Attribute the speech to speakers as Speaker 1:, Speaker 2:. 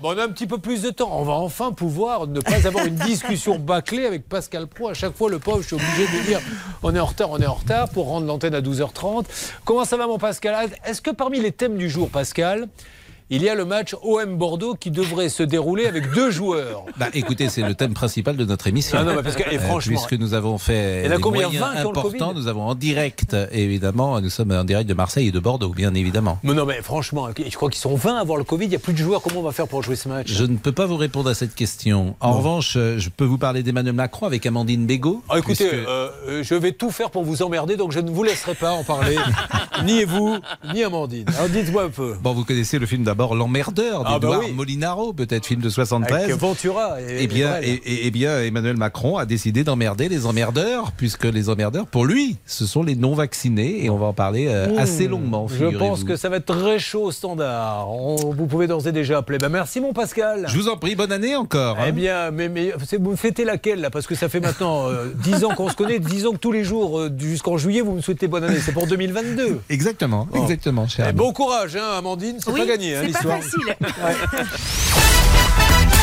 Speaker 1: bon, on a un petit peu plus de temps. On va enfin pouvoir ne pas avoir une discussion bâclée avec Pascal Pro. À chaque fois, le pauvre, je suis obligé de dire on est en retard, on est en retard pour rendre l'antenne à 12h30. Comment ça va, mon Pascal? Est-ce que parmi les thèmes du jour, Pascal, il y a le match OM Bordeaux qui devrait se dérouler avec deux joueurs.
Speaker 2: Bah, écoutez, c'est le thème principal de notre émission.
Speaker 1: Non, non, parce que, et euh, franchement,
Speaker 2: puisque nous avons fait
Speaker 1: des combien,
Speaker 2: moyens importants, nous avons en direct, évidemment, nous sommes en direct de Marseille et de Bordeaux, bien évidemment.
Speaker 1: Mais non, mais franchement, je crois qu'ils sont 20 à avoir le Covid. Il n'y a plus de joueurs. Comment on va faire pour jouer ce match?
Speaker 2: Je ne peux pas vous répondre à cette question. En revanche, euh, je peux vous parler d'Emmanuel Macron avec Amandine Bégaud.
Speaker 1: Ah, écoutez, euh, je vais tout faire pour vous emmerder, donc je ne vous laisserai pas en parler, ni vous, ni Amandine. Alors dites-moi un peu.
Speaker 2: Bon, vous connaissez le film d'abord, L'emmerdeur ah bah Molinaro, peut-être film de 73.
Speaker 1: Avec Ventura.
Speaker 2: Et, eh bien, et, eh bien, Emmanuel Macron a décidé d'emmerder les emmerdeurs, puisque les emmerdeurs, pour lui, ce sont les non-vaccinés, et on va en parler euh, mmh. assez longuement.
Speaker 1: Je pense que ça va être très chaud au standard. vous pouvez d'ores et déjà appeler. Ben, merci, mon Pascal.
Speaker 2: Je vous en prie, bonne année encore.
Speaker 1: Eh hein. bien, mais, mais vous fêtez laquelle, là? Parce que ça fait maintenant 10 euh, ans qu'on se connaît, 10 ans que tous les jours, euh, jusqu'en juillet, vous me souhaitez bonne année. C'est pour 2022.
Speaker 2: Exactement, exactement, cher.
Speaker 1: bon courage, hein, Amandine, c'est pas gagné, hein,
Speaker 3: l'histoire. C'est pas facile.
Speaker 1: Ouais.